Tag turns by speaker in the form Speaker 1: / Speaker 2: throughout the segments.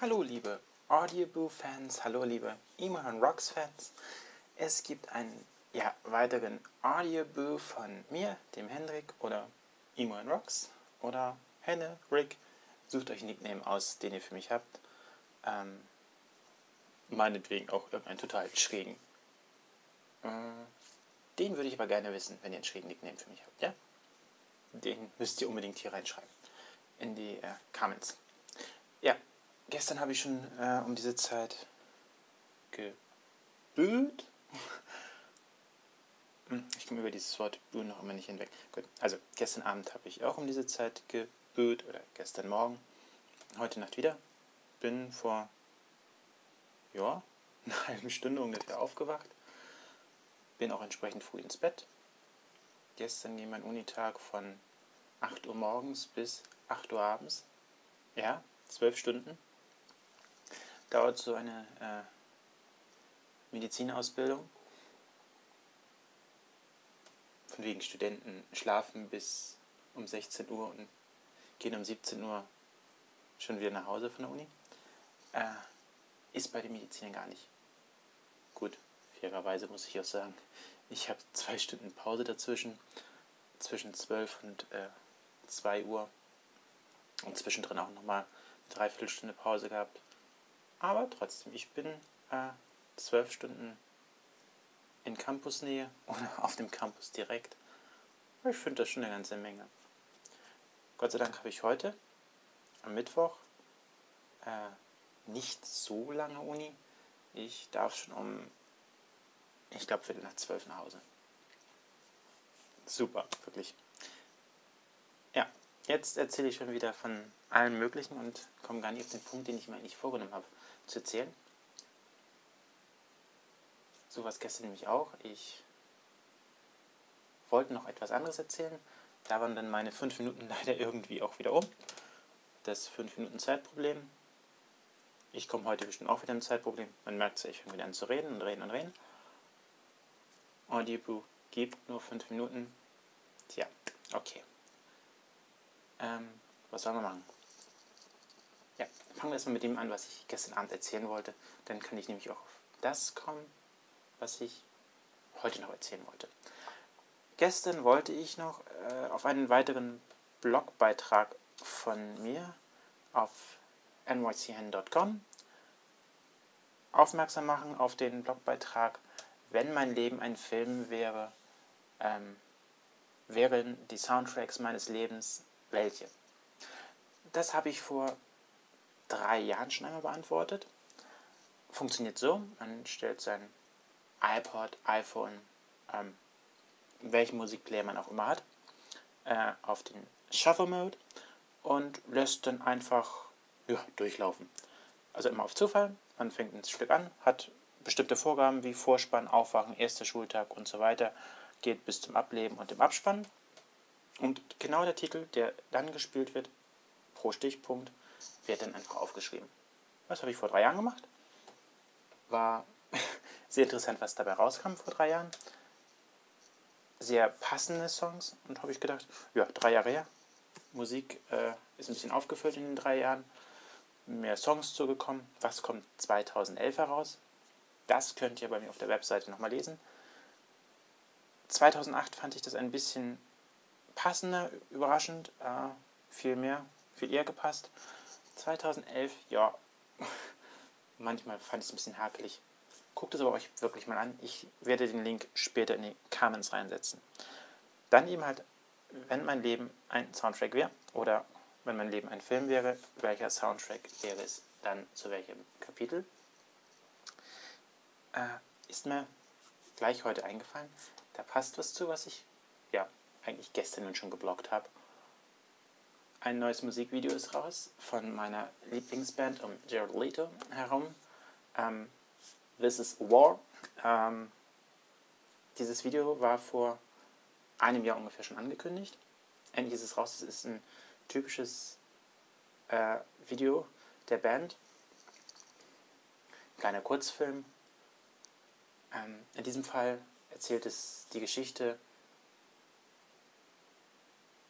Speaker 1: Hallo liebe Audioboo-Fans, hallo liebe Iman Rocks-Fans. Es gibt einen ja, weiteren Audioboo von mir, dem Hendrik oder Iman Rocks oder Henne, Rick. Sucht euch einen Nickname aus, den ihr für mich habt. Ähm, meinetwegen auch irgendeinen total schrägen. Äh, den würde ich aber gerne wissen, wenn ihr einen schrägen Nickname für mich habt, ja? Den müsst ihr unbedingt hier reinschreiben. In die äh, Comments. Ja, Gestern habe ich schon äh, um diese Zeit gebüht. Hm, ich komme über dieses Wort bühen noch immer nicht hinweg. Gut, also gestern Abend habe ich auch um diese Zeit gebüht oder gestern Morgen. Heute Nacht wieder. Bin vor ja, einer halben Stunde ungefähr aufgewacht. Bin auch entsprechend früh ins Bett. Gestern ging mein Unitag von 8 Uhr morgens bis 8 Uhr abends. Ja, zwölf Stunden dauert so eine äh, Medizinausbildung. Von wegen Studenten schlafen bis um 16 Uhr und gehen um 17 Uhr schon wieder nach Hause von der Uni. Äh, ist bei den Medizinern gar nicht. Gut, fairerweise muss ich auch sagen, ich habe zwei Stunden Pause dazwischen, zwischen 12 und äh, 2 Uhr und zwischendrin auch nochmal eine Dreiviertelstunde Pause gehabt. Aber trotzdem, ich bin äh, zwölf Stunden in Campusnähe oder auf dem Campus direkt. Ich finde das schon eine ganze Menge. Gott sei Dank habe ich heute, am Mittwoch, äh, nicht so lange Uni. Ich darf schon um, ich glaube, Viertel nach zwölf nach Hause. Super, wirklich. Ja, jetzt erzähle ich schon wieder von allem Möglichen und komme gar nicht auf den Punkt, den ich mir eigentlich vorgenommen habe zu erzählen. So was gestern nämlich auch. Ich wollte noch etwas anderes erzählen. Da waren dann meine fünf Minuten leider irgendwie auch wieder um. Das fünf Minuten Zeitproblem. Ich komme heute bestimmt auch wieder ein Zeitproblem. Man merkt es, ich fange wieder an zu reden und reden und reden. Audioboo gibt nur fünf Minuten. Tja, okay. Ähm, was sollen wir machen? Ja, fangen wir erstmal mit dem an, was ich gestern Abend erzählen wollte. Dann kann ich nämlich auch auf das kommen, was ich heute noch erzählen wollte. Gestern wollte ich noch äh, auf einen weiteren Blogbeitrag von mir auf nychn.com aufmerksam machen, auf den Blogbeitrag, wenn mein Leben ein Film wäre, ähm, wären die Soundtracks meines Lebens welche? Das habe ich vor drei Jahren schon einmal beantwortet. Funktioniert so, man stellt sein iPod, iPhone, ähm, welchen Musikplayer man auch immer hat, äh, auf den Shuffle Mode und lässt dann einfach ja, durchlaufen. Also immer auf Zufall, man fängt ein Stück an, hat bestimmte Vorgaben wie Vorspann, Aufwachen, erster Schultag und so weiter, geht bis zum Ableben und dem Abspann. Und genau der Titel, der dann gespielt wird, pro Stichpunkt, wird dann einfach aufgeschrieben. Das habe ich vor drei Jahren gemacht. War sehr interessant, was dabei rauskam vor drei Jahren. Sehr passende Songs und habe ich gedacht, ja, drei Jahre her. Musik äh, ist ein bisschen aufgefüllt in den drei Jahren. Mehr Songs zugekommen. Was kommt 2011 heraus? Das könnt ihr bei mir auf der Webseite nochmal lesen. 2008 fand ich das ein bisschen passender, überraschend, äh, viel mehr, viel eher gepasst. 2011, ja, manchmal fand ich es ein bisschen hakelig. Guckt es aber euch wirklich mal an. Ich werde den Link später in die Comments reinsetzen. Dann eben halt, wenn mein Leben ein Soundtrack wäre oder wenn mein Leben ein Film wäre, welcher Soundtrack wäre es dann zu welchem Kapitel? Äh, ist mir gleich heute eingefallen. Da passt was zu, was ich ja eigentlich gestern schon geblockt habe. Ein neues Musikvideo ist raus von meiner Lieblingsband um Jared Leto herum. Ähm, This is War. Ähm, dieses Video war vor einem Jahr ungefähr schon angekündigt. Endlich ist es raus. Es ist ein typisches äh, Video der Band. Kleiner Kurzfilm. Ähm, in diesem Fall erzählt es die Geschichte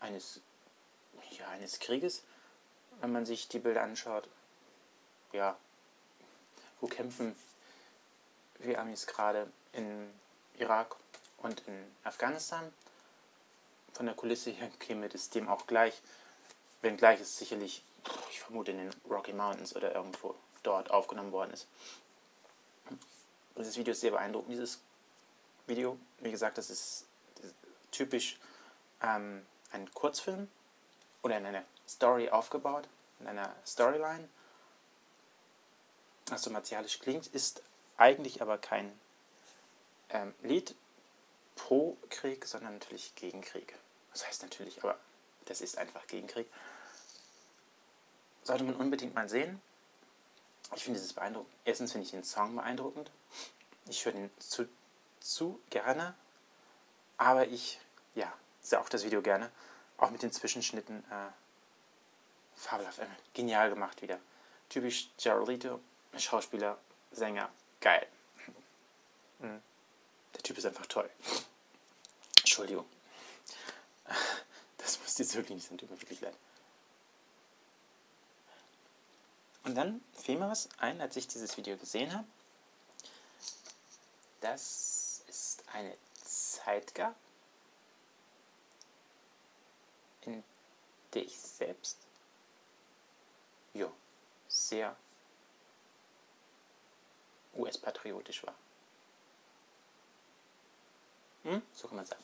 Speaker 1: eines ja, eines Krieges, wenn man sich die Bilder anschaut. ja, wo kämpfen wir Amis gerade in Irak und in Afghanistan. Von der Kulisse her käme das dem auch gleich, wenngleich es sicherlich, ich vermute, in den Rocky Mountains oder irgendwo dort aufgenommen worden ist. Dieses Video ist sehr beeindruckend, dieses Video. Wie gesagt, das ist typisch ähm, ein Kurzfilm oder in einer Story aufgebaut, in einer Storyline. Was so martialisch klingt, ist eigentlich aber kein ähm, Lied pro Krieg, sondern natürlich gegen Krieg. Das heißt natürlich, aber das ist einfach gegen Krieg. Sollte man unbedingt mal sehen. Ich finde es beeindruckend. Erstens finde ich den Song beeindruckend. Ich höre den zu, zu gerne. Aber ich, ja, sehe auch das Video gerne. Auch mit den Zwischenschnitten. Äh, fabelhaft. Äh, genial gemacht wieder. Typisch Geraldito. Schauspieler, Sänger. Geil. Mhm. Der Typ ist einfach toll. Entschuldigung. Das muss jetzt wirklich nicht sein, tut mir wirklich leid. Und dann fiel mir was ein, als ich dieses Video gesehen habe. Dass es eine Zeit gab, in der ich selbst jo, sehr US-patriotisch war. Hm? So kann man sagen.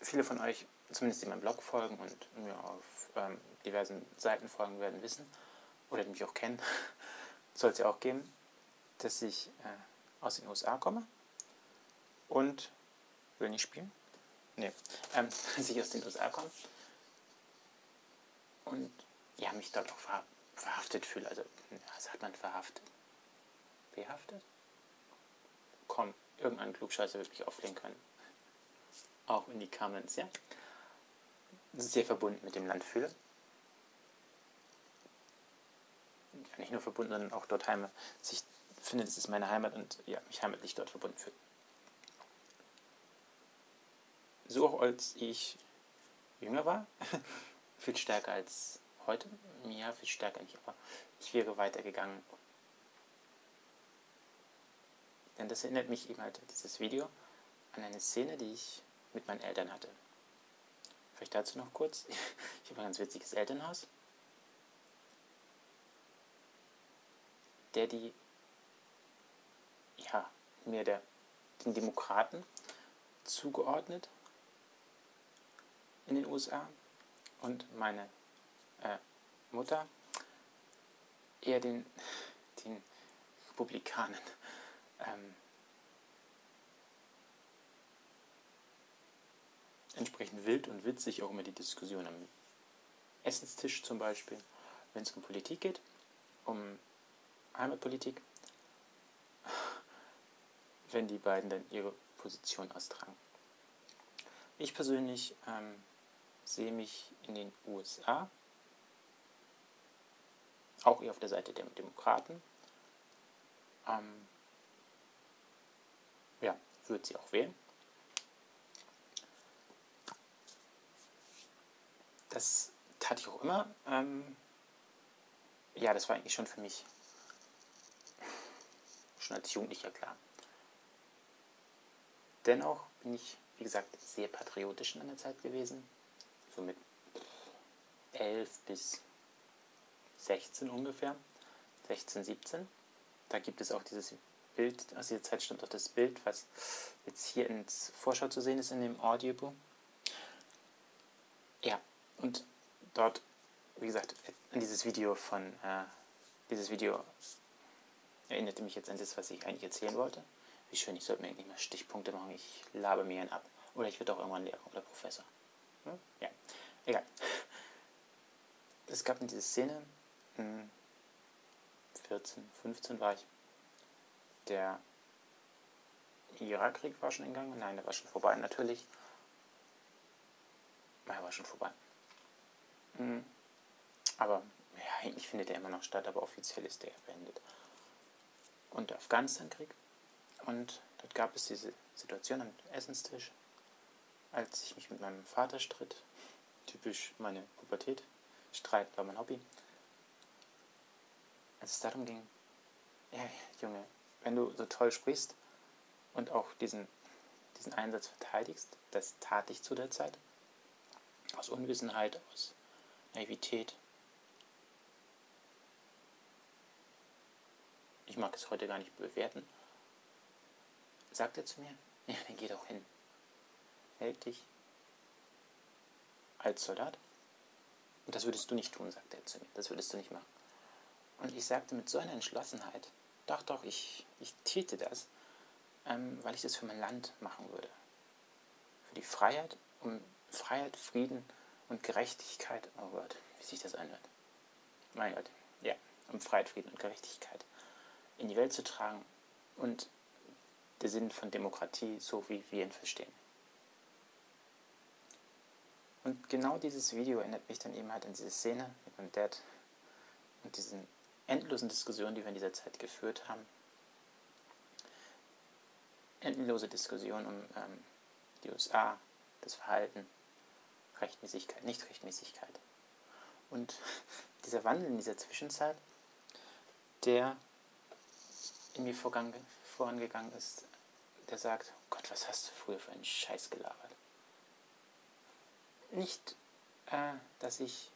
Speaker 1: Viele von euch, zumindest die meinem Blog folgen und mir auf ähm, diversen Seiten folgen, werden wissen, oder die mich auch kennen, soll es ja auch geben, dass ich äh, aus den USA komme und will nicht spielen. Nee, ähm, dass ich aus den USA komme und ja, mich dort auch verha verhaftet fühle. Also, was hat man verhaftet? Behaftet? Komm, irgendein Klugscheißer wird mich auflegen können. Auch in die Comments, ja? Sehr verbunden mit dem Land fühle. Ja, nicht nur verbunden, sondern auch dort Heimat. Ich finde, das ist meine Heimat und ja, mich heimatlich dort verbunden fühle. So auch als ich jünger war, viel stärker als heute. Ja, viel stärker nicht, aber ich wäre weitergegangen. Denn das erinnert mich eben halt, dieses Video, an eine Szene, die ich mit meinen Eltern hatte. Vielleicht dazu noch kurz. Ich habe ein ganz witziges Elternhaus. Der die, ja, mir der, den Demokraten zugeordnet in den USA und meine äh, Mutter eher den, den Republikanern. Ähm, entsprechend wild und witzig auch immer die Diskussion am Essenstisch zum Beispiel, wenn es um Politik geht, um Heimatpolitik, wenn die beiden dann ihre Position austragen. Ich persönlich ähm, sehe mich in den USA auch eher auf der Seite der Demokraten. Ähm, ja, würde sie auch wählen. Das tate ich auch immer. Ähm, ja, das war eigentlich schon für mich schon als Jugendlicher klar. Dennoch bin ich, wie gesagt, sehr patriotisch in einer Zeit gewesen. So mit 11 bis 16 ungefähr, 16, 17. Da gibt es auch dieses Bild, aus dieser Zeit stammt auch das Bild, was jetzt hier ins Vorschau zu sehen ist in dem Audiobook. Ja, und dort, wie gesagt, an dieses Video von, äh, dieses Video erinnerte mich jetzt an das, was ich eigentlich erzählen wollte. Wie schön, ich sollte mir eigentlich mal Stichpunkte machen, ich labe mir einen ab. Oder ich werde auch irgendwann Lehrer oder Professor. Hm? Ja, egal. Es gab in dieser Szene, 14, 15 war ich. Der Irakkrieg war schon in Gang. Nein, der war schon vorbei, natürlich. Er war schon vorbei. Mhm. Aber ja, eigentlich findet er immer noch statt, aber offiziell ist der beendet. Und der Afghanistan-Krieg. Und dort gab es diese Situation am Essenstisch, als ich mich mit meinem Vater stritt. Typisch meine Pubertät. Streit war mein Hobby als es darum ging, ja, Junge, wenn du so toll sprichst und auch diesen, diesen Einsatz verteidigst, das tat ich zu der Zeit, aus Unwissenheit, aus Naivität. Ich mag es heute gar nicht bewerten. Sagt er zu mir, ja, dann geh doch hin. Meld dich als Soldat. Und das würdest du nicht tun, sagte er zu mir. Das würdest du nicht machen. Und ich sagte mit so einer Entschlossenheit, doch, doch, ich, ich täte das, ähm, weil ich das für mein Land machen würde. Für die Freiheit, um Freiheit, Frieden und Gerechtigkeit, oh Gott, wie sich das anhört. Mein Gott, ja, um Freiheit, Frieden und Gerechtigkeit in die Welt zu tragen und der Sinn von Demokratie, so wie wir ihn verstehen. Und genau dieses Video erinnert mich dann eben halt an diese Szene mit meinem Dad und diesen endlosen Diskussionen, die wir in dieser Zeit geführt haben. Endlose Diskussionen um ähm, die USA, das Verhalten, Rechtmäßigkeit, Nichtrechtmäßigkeit. Und dieser Wandel in dieser Zwischenzeit, der in mir vorangegangen ist, der sagt, Gott, was hast du früher für einen Scheiß gelabert? Nicht, äh, dass ich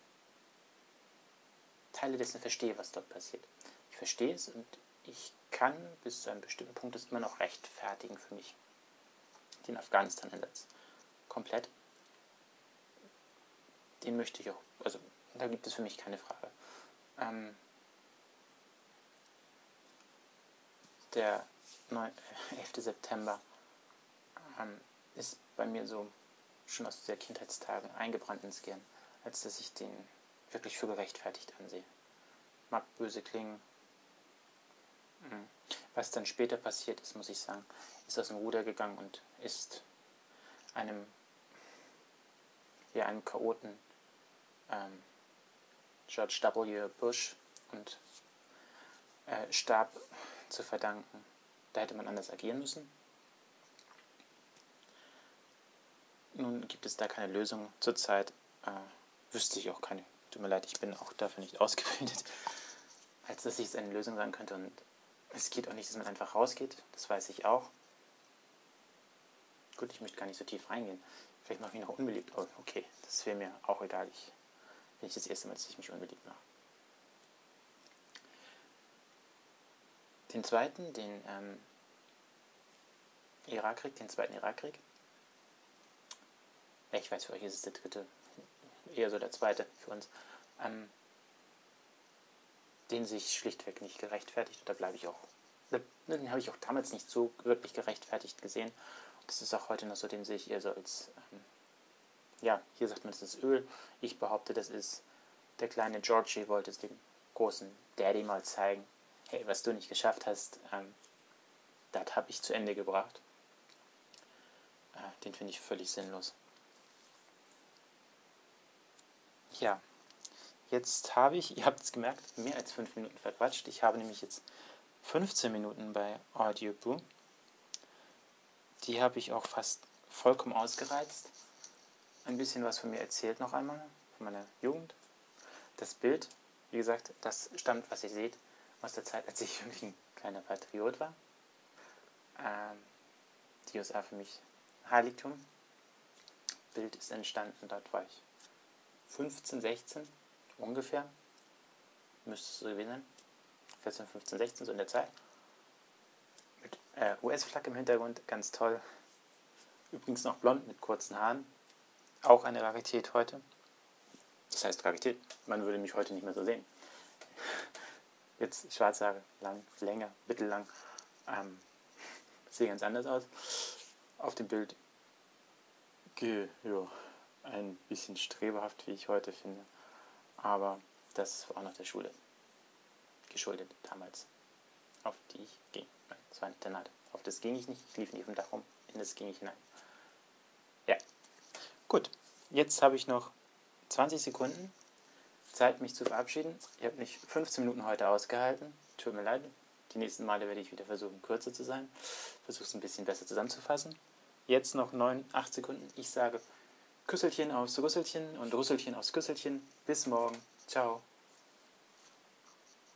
Speaker 1: Teile dessen verstehe, was dort passiert. Ich verstehe es und ich kann bis zu einem bestimmten Punkt es immer noch rechtfertigen für mich. Den Afghanistan-Einsatz. Komplett. Den möchte ich auch, also da gibt es für mich keine Frage. Ähm, der 9, 11. Äh, September ähm, ist bei mir so schon aus der Kindheitstagen eingebrannt ins Gehirn, als dass ich den wirklich für gerechtfertigt ansehe. Mag böse klingen. Mhm. Was dann später passiert ist, muss ich sagen, ist aus dem Ruder gegangen und ist einem, ja, einem Chaoten ähm, George W. Bush und äh, Stab zu verdanken. Da hätte man anders agieren müssen. Nun gibt es da keine Lösung zurzeit. Äh, wüsste ich auch keine. Tut mir leid, ich bin auch dafür nicht ausgebildet, als dass ich es eine Lösung sein könnte. Und es geht auch nicht, dass man einfach rausgeht. Das weiß ich auch. Gut, ich möchte gar nicht so tief reingehen. Vielleicht mache ich mich noch unbeliebt. Oh, okay, das wäre mir auch egal. Ich, bin ich das erste Mal, dass ich mich unbeliebt mache. Den zweiten, den ähm, Irakkrieg, den zweiten Irakkrieg. Ich weiß, für euch ist es der dritte, eher so der zweite für uns. Ähm, den sich schlichtweg nicht gerechtfertigt. Und da bleibe ich auch. Den habe ich auch damals nicht so wirklich gerechtfertigt gesehen. Das ist auch heute noch so, den sehe ich eher so als, ähm, ja, hier sagt man, das ist Öl. Ich behaupte, das ist der kleine Georgie wollte es dem großen Daddy mal zeigen hey, was du nicht geschafft hast, ähm, das habe ich zu Ende gebracht. Äh, den finde ich völlig sinnlos. Ja, jetzt habe ich, ihr habt es gemerkt, mehr als fünf Minuten verquatscht. Ich habe nämlich jetzt 15 Minuten bei Audioboo. Die habe ich auch fast vollkommen ausgereizt. Ein bisschen was von mir erzählt noch einmal, von meiner Jugend. Das Bild, wie gesagt, das stammt, was ihr seht, aus der Zeit, als ich wirklich ein kleiner Patriot war. Ähm, die USA für mich Heiligtum. Bild ist entstanden, dort war ich 15, 16 ungefähr. Müsste es so gewesen sein. 14, 15, 16, so in der Zeit. Mit äh, US-Flagge im Hintergrund, ganz toll. Übrigens noch blond mit kurzen Haaren. Auch eine Rarität heute. Das heißt Rarität, man würde mich heute nicht mehr so sehen jetzt schwarze Haare, lang, länger, mittellang, ähm, sieht ganz anders aus. Auf dem Bild ja, ein bisschen streberhaft, wie ich heute finde. Aber das war auch noch der Schule geschuldet damals, auf die ich ging. Das war ein Internat. Auf das ging ich nicht, ich lief nicht dem Dach rum, in das ging ich hinein. Ja, gut. Jetzt habe ich noch 20 Sekunden Zeit, mich zu verabschieden. Ich habe mich 15 Minuten heute ausgehalten. Tut mir leid. Die nächsten Male werde ich wieder versuchen, kürzer zu sein. Versuche es ein bisschen besser zusammenzufassen. Jetzt noch 9, 8 Sekunden. Ich sage Küsselchen aus Rüsselchen und Rüsselchen aus Küsselchen. Bis morgen. Ciao.